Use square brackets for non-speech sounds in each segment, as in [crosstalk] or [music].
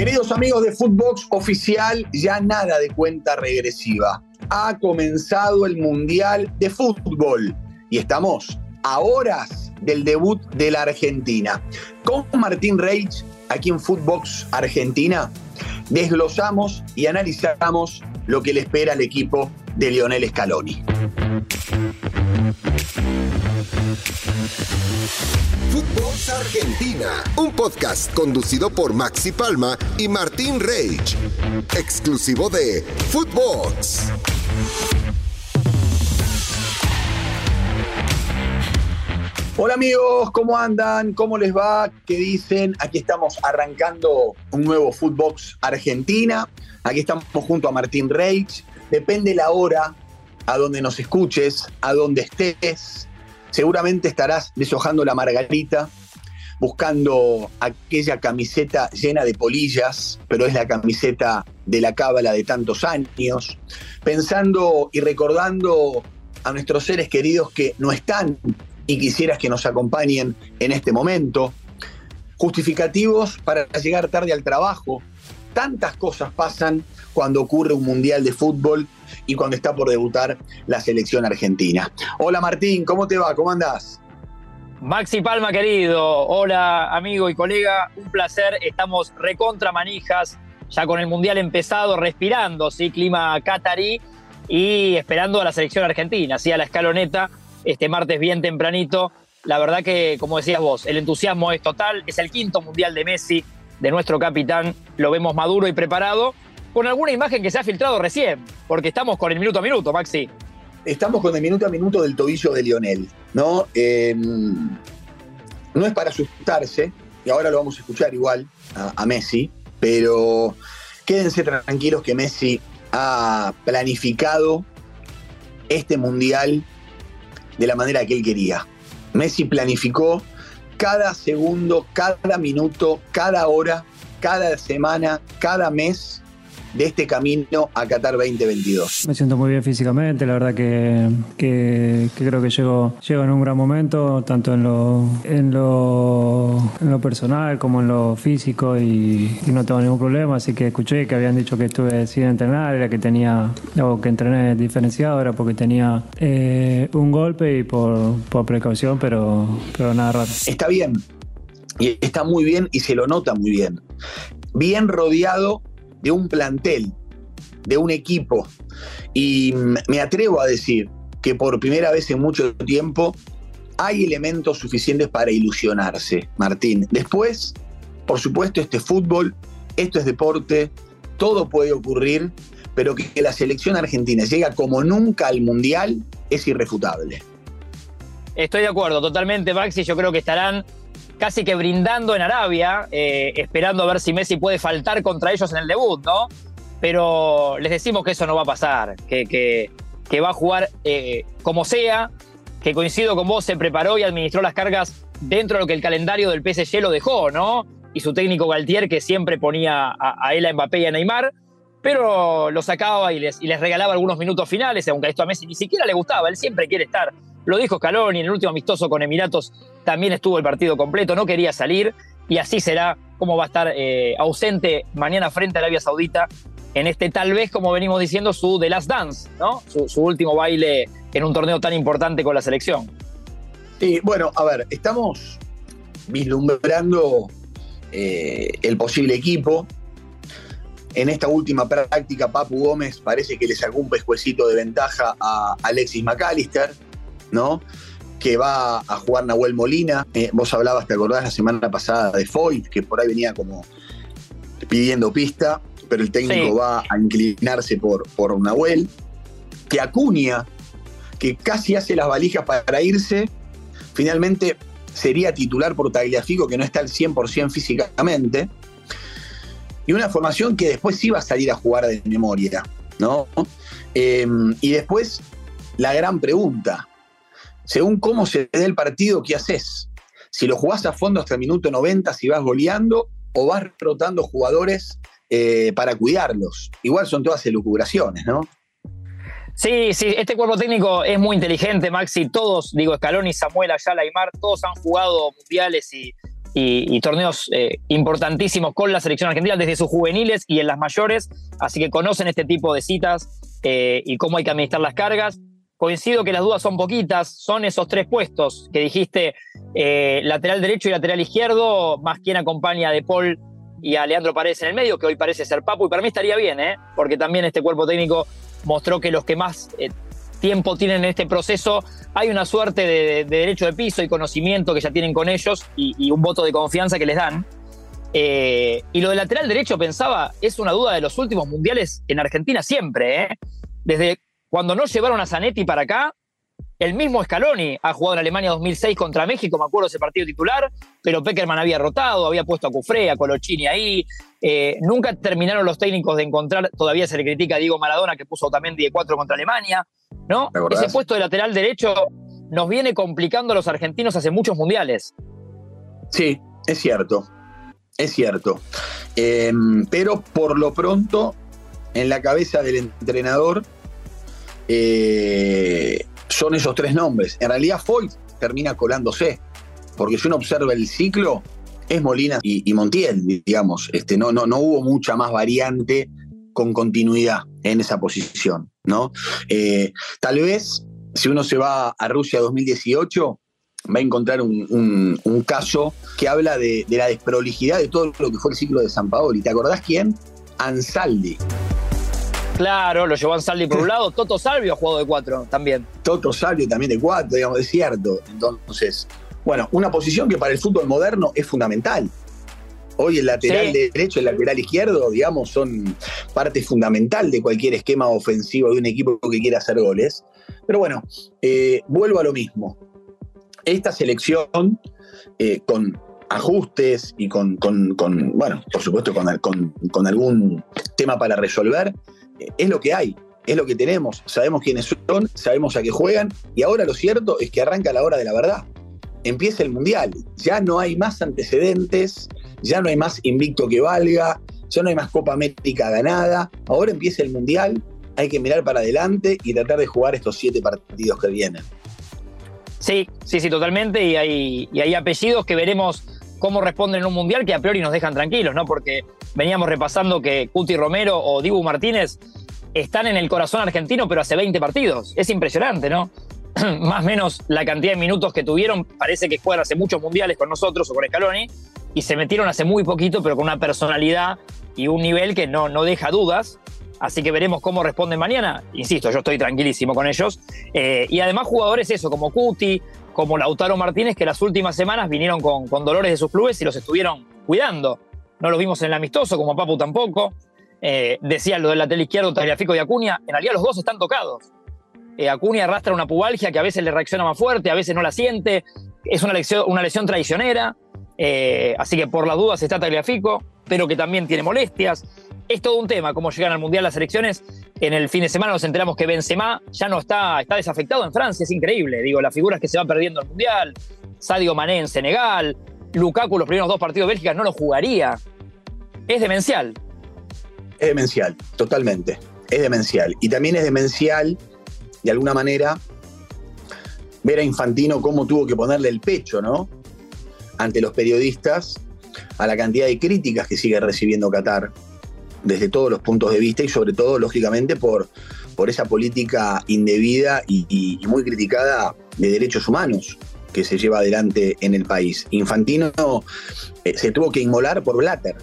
Queridos amigos de Footbox Oficial, ya nada de cuenta regresiva. Ha comenzado el Mundial de Fútbol y estamos a horas del debut de la Argentina. Con Martín Reich, aquí en Footbox Argentina, desglosamos y analizamos lo que le espera al equipo de Lionel Scaloni. Footbox Argentina, un podcast conducido por Maxi Palma y Martín Reich, exclusivo de Footbox. Hola amigos, ¿cómo andan? ¿Cómo les va? ¿Qué dicen? Aquí estamos arrancando un nuevo Footbox Argentina. Aquí estamos junto a Martín Reich. Depende la hora a donde nos escuches, a donde estés. Seguramente estarás deshojando la margarita, buscando aquella camiseta llena de polillas, pero es la camiseta de la cábala de tantos años, pensando y recordando a nuestros seres queridos que no están y quisieras que nos acompañen en este momento, justificativos para llegar tarde al trabajo. Tantas cosas pasan cuando ocurre un mundial de fútbol y cuando está por debutar la selección argentina. Hola Martín, ¿cómo te va? ¿Cómo andás? Maxi Palma, querido. Hola, amigo y colega. Un placer. Estamos recontra manijas, ya con el Mundial empezado, respirando, ¿sí? Clima catarí y esperando a la selección argentina, ¿sí? A la escaloneta este martes bien tempranito. La verdad que, como decías vos, el entusiasmo es total. Es el quinto mundial de Messi, de nuestro capitán. Lo vemos maduro y preparado, con alguna imagen que se ha filtrado recién, porque estamos con el minuto a minuto, Maxi. Estamos con el minuto a minuto del tobillo de Lionel, ¿no? Em, no es para asustarse, y ahora lo vamos a escuchar igual a, a Messi, pero quédense tranquilos que Messi ha planificado este mundial de la manera que él quería. Messi planificó cada segundo, cada minuto, cada hora, cada semana, cada mes de este camino a Qatar 2022. Me siento muy bien físicamente, la verdad que, que, creo que llego, llego en un gran momento, tanto en lo, en lo, en lo personal como en lo físico y, no tengo ningún problema, así que escuché que habían dicho que estuve sin entrenar, era que tenía, o que entrené diferenciado, era porque tenía eh, un golpe y por, por precaución, pero, pero nada raro. Está bien, y está muy bien y se lo nota muy bien. Bien rodeado de un plantel, de un equipo. Y me atrevo a decir que por primera vez en mucho tiempo hay elementos suficientes para ilusionarse, Martín. Después, por supuesto, este fútbol, esto es deporte, todo puede ocurrir, pero que la selección argentina llega como nunca al Mundial es irrefutable. Estoy de acuerdo, totalmente, Maxi. Yo creo que estarán casi que brindando en Arabia, eh, esperando a ver si Messi puede faltar contra ellos en el debut, ¿no? Pero les decimos que eso no va a pasar, que, va a jugar eh, como sea, que coincido con vos, se preparó y administró las cargas dentro de lo que el calendario del PSG lo dejó, ¿no? Y su técnico Galtier, que siempre ponía a, él, a Mbappé y a Neymar, pero lo sacaba y les, y les regalaba algunos minutos finales, aunque esto a Messi ni siquiera le gustaba, él siempre quiere estar lo dijo Scaloni en el último amistoso con Emiratos, también estuvo el partido completo, no quería salir y así será como va a estar eh, ausente mañana frente a Arabia Saudita en este tal vez, como venimos diciendo, su The Last Dance, ¿no? Su, último baile en un torneo tan importante con la selección. Sí, bueno, a ver, estamos vislumbrando eh, el posible equipo. En esta última práctica, Papu Gómez parece que le sacó un pescuecito de ventaja a Alexis McAllister ¿no? Que va a jugar Nahuel Molina. Eh, vos hablabas, te acordás, la semana pasada de Foyt, que por ahí venía como pidiendo pista, pero el técnico va a inclinarse por, por Nahuel. Que Acuña, que casi hace las valijas para irse, finalmente sería titular por Tagliafico, que no está al 100% físicamente. Y una formación que después iba a salir a jugar de memoria, ¿no? Eh, y después, la gran pregunta, según cómo se dé el partido, ¿qué haces? Si lo jugás a fondo hasta el minuto 90, si vas goleando o vas rotando jugadores eh, para cuidarlos. Igual son todas elucubraciones, ¿no? Sí, sí, este cuerpo técnico es muy inteligente, Maxi. Todos, digo, Scaloni, Samuel, Ayala, Aymar, todos han jugado mundiales y y, torneos eh, importantísimos con la selección argentina desde sus juveniles y en las mayores, así que conocen este tipo de citas eh, y cómo hay que administrar las cargas. Coincido que las dudas son poquitas, son esos tres puestos que dijiste, eh, lateral derecho y lateral izquierdo, más quien acompaña a De Paul y a Leandro Paredes en el medio, que hoy parece ser Papu, y para mí estaría bien, ¿eh? porque también este cuerpo técnico mostró que los que más tiempo tienen en este proceso, hay una suerte de, derecho de piso y conocimiento que ya tienen con ellos y, un voto de confianza que les dan. y lo del lateral derecho, pensaba, es una duda de los últimos mundiales en Argentina siempre. ¿eh? Desde cuando no llevaron a Zanetti para acá, el mismo Scaloni ha jugado en Alemania 2006 contra México, me acuerdo ese partido titular, pero Peckerman había rotado, había puesto a Cufré, a Colochini ahí. Eh, nunca terminaron los técnicos de encontrar, todavía se le critica a Diego Maradona que puso también 10-4 contra Alemania, ¿no? Ese puesto de lateral derecho nos viene complicando a los argentinos hace muchos mundiales. Sí, es cierto, es cierto. Em, pero por lo pronto, en la cabeza del entrenador, eh, son esos tres nombres. En realidad Foyt termina colándose, porque si uno observa el ciclo, es Molina y, Montiel, digamos. Este, no, no, no hubo mucha más variante con continuidad en esa posición. ¿no? Eh, tal vez, si uno se va a Rusia 2018, va a encontrar un, caso que habla de, de, la desprolijidad de todo lo que fue el ciclo de San Paolo. ¿Y te acordás quién? Ansaldi. Claro, lo llevó Ansaldi por un [laughs] lado. Toto Salvio ha jugado de cuatro también. Toto Salvio también de cuatro, digamos, es cierto. Entonces, bueno, una posición que para el fútbol moderno es fundamental. Hoy el lateral derecho y el lateral izquierdo, digamos, son parte fundamental de cualquier esquema ofensivo de un equipo que quiera hacer goles. Pero bueno, eh, vuelvo a lo mismo. Esta selección, eh, con ajustes y con, bueno, por supuesto, con, con algún tema para resolver, es lo que hay, es lo que tenemos, sabemos quiénes son, sabemos a qué juegan, y ahora lo cierto es que arranca la hora de la verdad. Empieza el Mundial, ya no hay más antecedentes, ya no hay más invicto que valga, ya no hay más Copa América ganada, ahora empieza el Mundial, hay que mirar para adelante y tratar de jugar estos siete partidos que vienen. Sí, sí, sí, totalmente, y hay, y hay apellidos que veremos cómo responden en un mundial que a priori nos dejan tranquilos, ¿no? Porque veníamos repasando que Cuti Romero o Dibu Martínez están en el corazón argentino, pero hace 20 partidos. Es impresionante, ¿no? [clears throat] Más o menos la cantidad de minutos que tuvieron, parece que juegan hace muchos mundiales con nosotros o con Scaloni, y se metieron hace muy poquito, pero con una personalidad y un nivel que no, no deja dudas. Así que veremos cómo responden mañana. Insisto, yo estoy tranquilísimo con ellos. Eh, y además jugadores eso, como Cuti, como Lautaro Martínez, que las últimas semanas vinieron con, con dolores de sus clubes y los estuvieron cuidando. No los vimos en el amistoso, como Papu tampoco. Eh, decía lo del lateral izquierdo, Tagliafico y Acuña. En realidad los dos están tocados. Eh, Acuña arrastra una pubalgia que a veces le reacciona más fuerte, a veces no la siente. Es una lesión, una lesión traicionera. Eh, así que por las dudas está Tagliafico, pero que también tiene molestias. Es todo un tema cómo llegan al Mundial las elecciones. En el fin de semana nos enteramos que Benzema ya no está, está desafectado en Francia, es increíble. Digo, las figuras que se van perdiendo al Mundial, Sadio Mané en Senegal, Lukaku los primeros dos partidos de Bélgica no lo jugaría. Es demencial. Es demencial, totalmente. Es demencial. Y también es demencial, de alguna manera, ver a Infantino cómo tuvo que ponerle el pecho, ¿no? Ante los periodistas, a la cantidad de críticas que sigue recibiendo Qatar, desde todos los puntos de vista y sobre todo, lógicamente, por, por esa política indebida y, muy criticada de derechos humanos que se lleva adelante en el país. Infantino eh, se tuvo que inmolar por Blatter,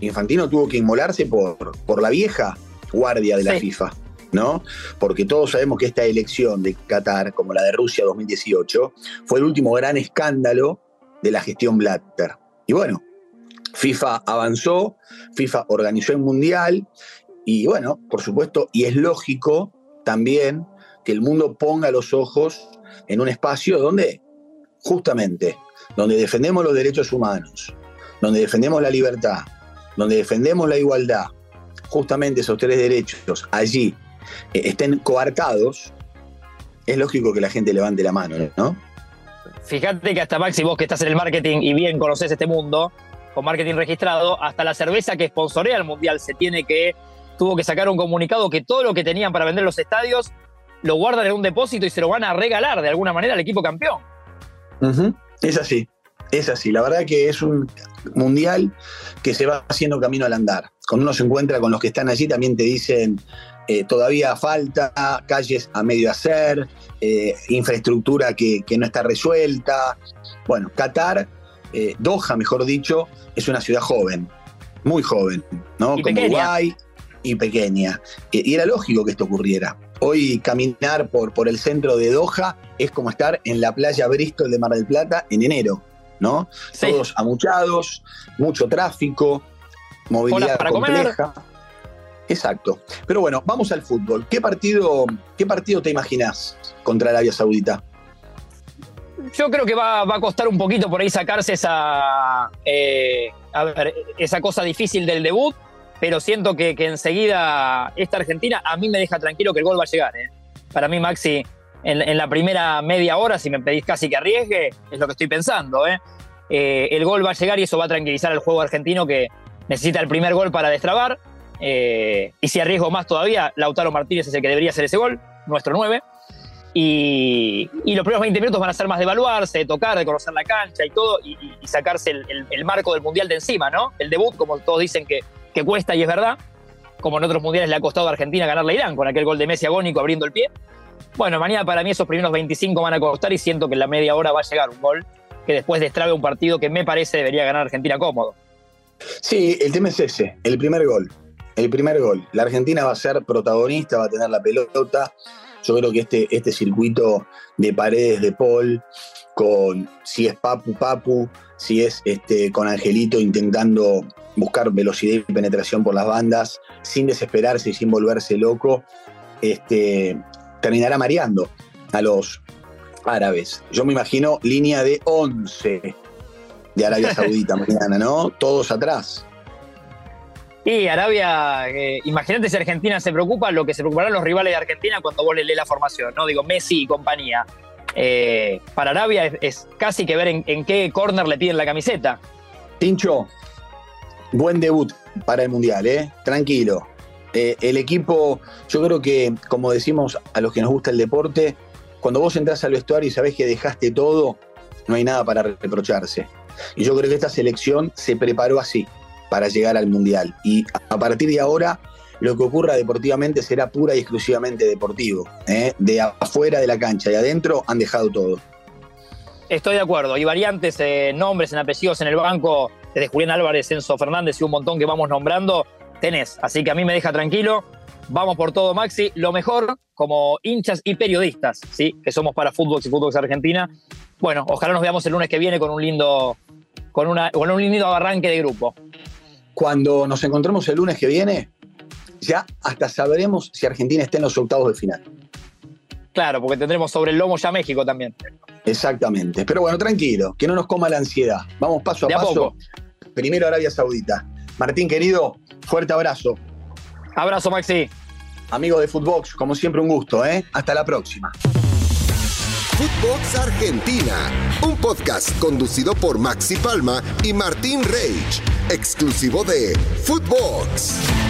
Infantino tuvo que inmolarse por, por la vieja guardia de la FIFA, ¿no? Porque todos sabemos que esta elección de Qatar, como la de Rusia 2018, fue el último gran escándalo de la gestión Blatter. Y bueno, FIFA avanzó, FIFA organizó el Mundial y bueno, por supuesto, y es lógico también que el mundo ponga los ojos en un espacio donde, justamente, donde defendemos los derechos humanos, donde defendemos la libertad, donde defendemos la igualdad, justamente esos tres derechos allí eh, estén coartados, es lógico que la gente levante la mano, ¿no? Fíjate que hasta Maxi, vos que estás en el marketing y bien conoces este mundo, con marketing registrado, hasta la cerveza que sponsorea el Mundial se tiene que, tuvo que sacar un comunicado que todo lo que tenían para vender los estadios lo guardan en un depósito y se lo van a regalar de alguna manera al equipo campeón. Es así, Es así, la verdad que es un mundial que se va haciendo camino al andar. Cuando uno se encuentra con los que están allí, también te dicen, eh, todavía falta, calles a medio hacer, eh, infraestructura que, no está resuelta. Bueno, Qatar, eh, Doha, mejor dicho, es una ciudad joven, muy joven, ¿no? Como Uruguay y pequeña. y era lógico que esto ocurriera. Hoy caminar por, por el centro de Doha es como estar en la playa Bristol de Mar del Plata en enero, ¿no? Todos amuchados, mucho tráfico, movilidad compleja. Exacto. Pero bueno, vamos al fútbol. ¿Qué partido, qué partido te imaginas contra Arabia Saudita? Yo creo que va, a costar un poquito por ahí sacarse esa, eh, esa cosa difícil del debut, pero siento que, enseguida esta Argentina a mí me deja tranquilo que el gol va a llegar. ¿eh? Para mí, Maxi, en, la primera media hora, si me pedís casi que arriesgue, es lo que estoy pensando. ¿eh? el gol va a llegar y eso va a tranquilizar al juego argentino que necesita el primer gol para destrabar. Eh, y si arriesgo más todavía, Lautaro Martínez es el que debería hacer ese gol, nuestro 9. Y, los primeros 20 minutos van a ser más de evaluarse, de tocar, de conocer la cancha y todo, y, sacarse el, marco del Mundial de encima, ¿no? El debut, como todos dicen que, cuesta y es verdad, como en otros mundiales le ha costado a Argentina ganarle a Irán con aquel gol de Messi agónico abriendo el pie. Bueno, mañana para mí esos primeros 25 van a costar y siento que en la media hora va a llegar un gol que después destrabe un partido que me parece debería ganar Argentina cómodo. Sí, el tema es ese, el primer gol el primer gol. La Argentina va a ser protagonista, va a tener la pelota. Yo creo que este, este circuito de paredes de Paul, con si es Papu Papu, si es este, con Angelito intentando buscar velocidad y penetración por las bandas, sin desesperarse y sin volverse loco, este, terminará mareando a los árabes. Yo me imagino línea de 11 de Arabia [laughs] Saudita mañana, ¿no? Todos atrás. Y Arabia, eh, imagínate si Argentina se preocupa, lo que se preocuparán los rivales de Argentina cuando vos le lees la formación, ¿no? Digo, Messi y compañía. Eh, para Arabia es, casi que ver en, qué corner le piden la camiseta. Tincho, buen debut para el Mundial, ¿eh? Tranquilo. Eh, el equipo, yo creo que, como decimos a los que nos gusta el deporte, cuando vos entras al vestuario y sabés que dejaste todo, no hay nada para reprocharse. Y yo creo que esta selección se preparó así para llegar al Mundial. Y a partir de ahora, lo que ocurra deportivamente será pura y exclusivamente deportivo. ¿eh? De afuera de la cancha y adentro han dejado todo. Estoy de acuerdo. Y variantes, eh, nombres, en apellidos en el banco, desde Julián Álvarez, Enzo Fernández y un montón que vamos nombrando, tenés. Así que a mí me deja tranquilo. Vamos por todo, Maxi. Lo mejor, como hinchas y periodistas, ¿sí? que somos para Fútbol y Fútbol Argentina. Bueno, ojalá nos veamos el lunes que viene con un lindo, con una, con un lindo arranque de grupo. Cuando nos encontremos el lunes que viene, ya hasta sabremos si Argentina está en los octavos de final. Claro, porque tendremos sobre el lomo ya México también. Exactamente. Pero bueno, tranquilo, que no nos coma la ansiedad. Vamos paso a paso. Primero Arabia Saudita. Martín, querido, fuerte abrazo. Abrazo, Maxi. Amigo de Footbox, como siempre un gusto, ¿eh? Hasta la próxima. Footbox Argentina, un podcast conducido por Maxi Palma y Martín Reich, exclusivo de Footbox.